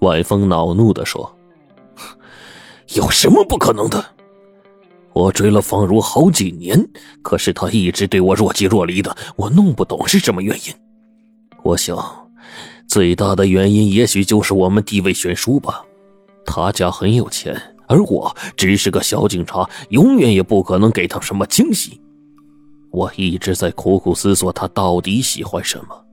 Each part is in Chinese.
晚风恼怒的说：“有什么不可能的？我追了方如好几年，可是他一直对我若即若离的，我弄不懂是什么原因。我想，最大的原因也许就是我们地位悬殊吧。他家很有钱，而我只是个小警察，永远也不可能给他什么惊喜。我一直在苦苦思索，他到底喜欢什么。”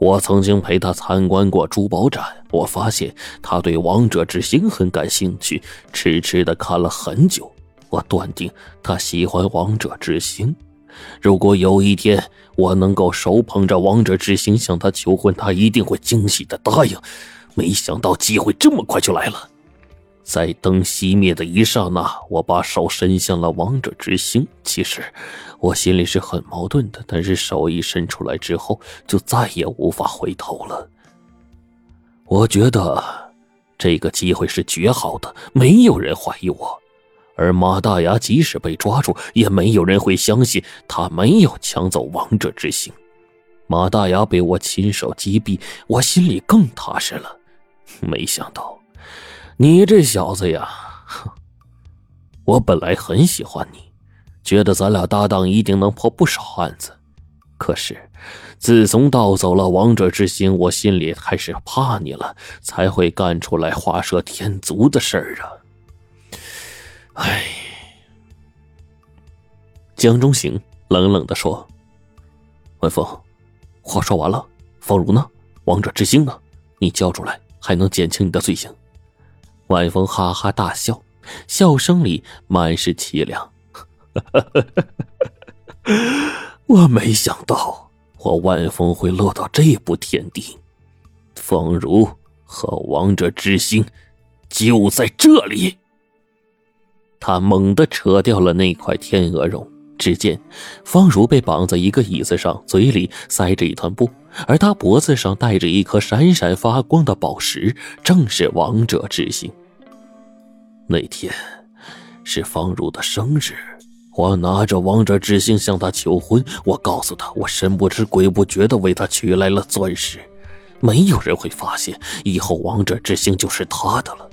我曾经陪他参观过珠宝展，我发现他对王者之星很感兴趣，痴痴的看了很久。我断定他喜欢王者之星。如果有一天我能够手捧着王者之星向他求婚，他一定会惊喜的答应。没想到机会这么快就来了。在灯熄灭的一刹那，我把手伸向了王者之星。其实，我心里是很矛盾的，但是手一伸出来之后，就再也无法回头了。我觉得这个机会是绝好的，没有人怀疑我，而马大牙即使被抓住，也没有人会相信他没有抢走王者之星。马大牙被我亲手击毙，我心里更踏实了。没想到。你这小子呀，我本来很喜欢你，觉得咱俩搭档一定能破不少案子。可是，自从盗走了王者之心，我心里开始怕你了，才会干出来画蛇添足的事儿啊！哎，江中行冷冷的说：“文峰，话说完了，方如呢？王者之星呢？你交出来，还能减轻你的罪行。”晚风哈哈大笑，笑声里满是凄凉。我没想到我晚风会落到这步田地，方如和王者之心就在这里。他猛地扯掉了那块天鹅绒，只见方如被绑在一个椅子上，嘴里塞着一团布，而他脖子上戴着一颗闪闪发光的宝石，正是王者之星。那天是方如的生日，我拿着王者之星向她求婚。我告诉她，我神不知鬼不觉的为她取来了钻石，没有人会发现，以后王者之星就是她的了。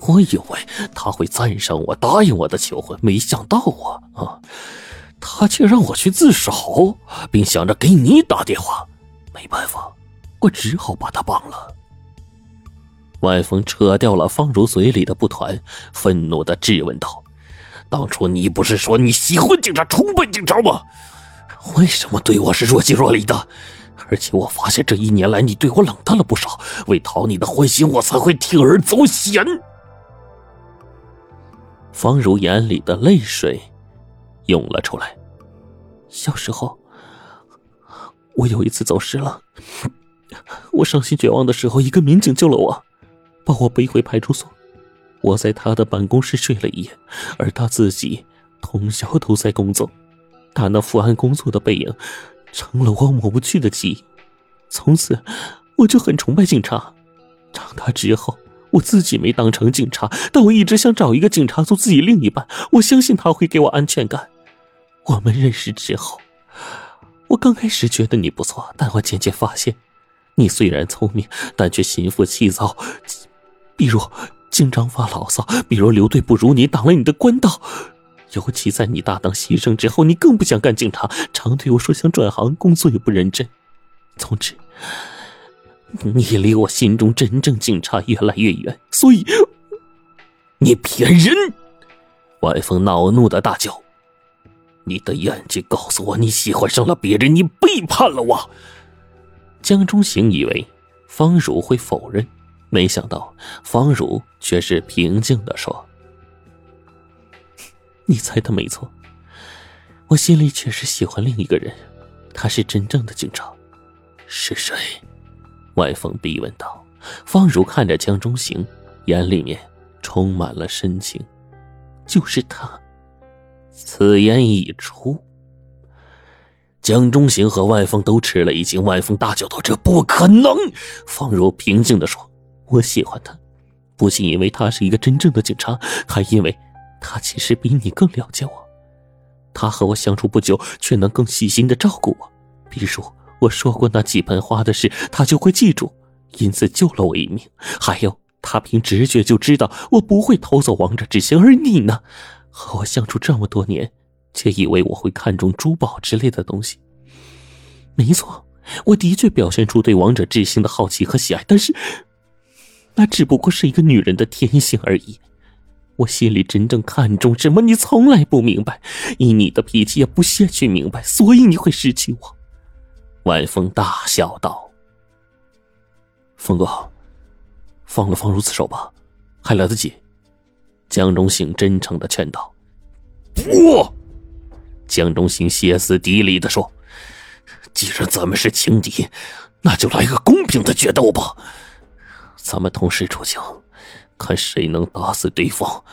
我以为他会赞赏我，答应我的求婚，没想到啊啊，他却让我去自首，并想着给你打电话。没办法，我只好把他绑了。外风扯掉了方如嘴里的布团，愤怒的质问道：“当初你不是说你喜欢警察，崇拜警察吗？为什么对我是若即若离的？而且我发现这一年来你对我冷淡了不少，为讨你的欢心，我才会铤而走险。”方如眼里的泪水涌了出来。小时候，我有一次走失了，我伤心绝望的时候，一个民警救了我。把我背回派出所，我在他的办公室睡了一夜，而他自己通宵都在工作。他那伏案工作的背影，成了我抹不去的记忆。从此，我就很崇拜警察。长大之后，我自己没当成警察，但我一直想找一个警察做自己另一半。我相信他会给我安全感。我们认识之后，我刚开始觉得你不错，但我渐渐发现，你虽然聪明，但却心浮气躁。比如经常发牢骚，比如刘队不如你，挡了你的官道。尤其在你搭档牺牲之后，你更不想干警察，常对我说想转行，工作也不认真。总之，你离我心中真正警察越来越远。所以，你骗人！外风恼怒的大叫：“你的眼睛告诉我，你喜欢上了别人，你背叛了我。”江中行以为方如会否认。没想到方如却是平静的说：“你猜的没错，我心里确实喜欢另一个人，他是真正的警察。是谁？”外风逼问道。方如看着江中行，眼里面充满了深情。就是他。此言一出，江中行和外风都吃了一惊。外风大叫道：“这不可能！”方如平静的说。我喜欢他，不仅因为他是一个真正的警察，还因为，他其实比你更了解我。他和我相处不久，却能更细心的照顾我。比如我说过那几盆花的事，他就会记住。因此救了我一命。还有，他凭直觉就知道我不会偷走王者之心，而你呢，和我相处这么多年，却以为我会看中珠宝之类的东西。没错，我的确表现出对王者之心的好奇和喜爱，但是，那只不过是一个女人的天性而已。我心里真正看重什么，你从来不明白，以你的脾气也不屑去明白，所以你会失去我。晚风大笑道：“风哥，放了方如此手吧，还来得及。”江中行真诚的劝道。“不！”江中行歇斯底里的说：“既然咱们是情敌，那就来个公平的决斗吧，咱们同时出枪。”看谁能打死对方，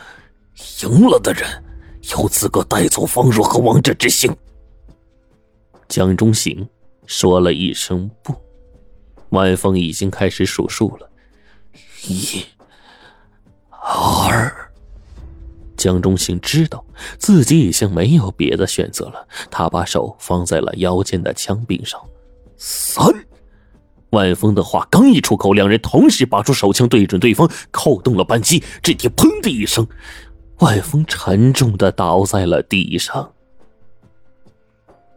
赢了的人有资格带走方若和王者之心。江中行说了一声“不”，晚风已经开始数数了，一、二。江中行知道自己已经没有别的选择了，他把手放在了腰间的枪柄上，三。万峰的话刚一出口，两人同时拔出手枪对准对方，扣动了扳机。只听“砰”的一声，万峰沉重的倒在了地上。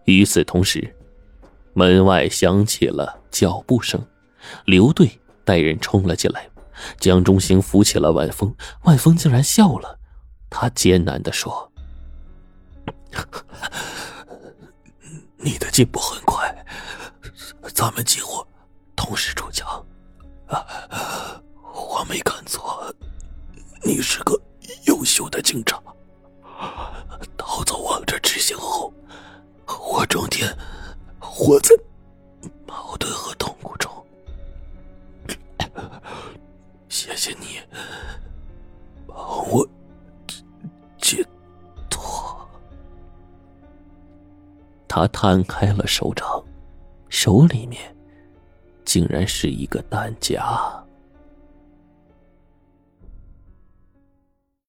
与此同时，门外响起了脚步声，刘队带人冲了进来。江中行扶起了万峰，万峰竟然笑了。他艰难的说：“ 你的进步很快，咱们几乎……”同时出枪，我没看错，你是个优秀的警察。逃走王者执行后，我整天活在矛盾和痛苦中。谢谢你，帮我他摊开了手掌，手里面。竟然是一个弹夹。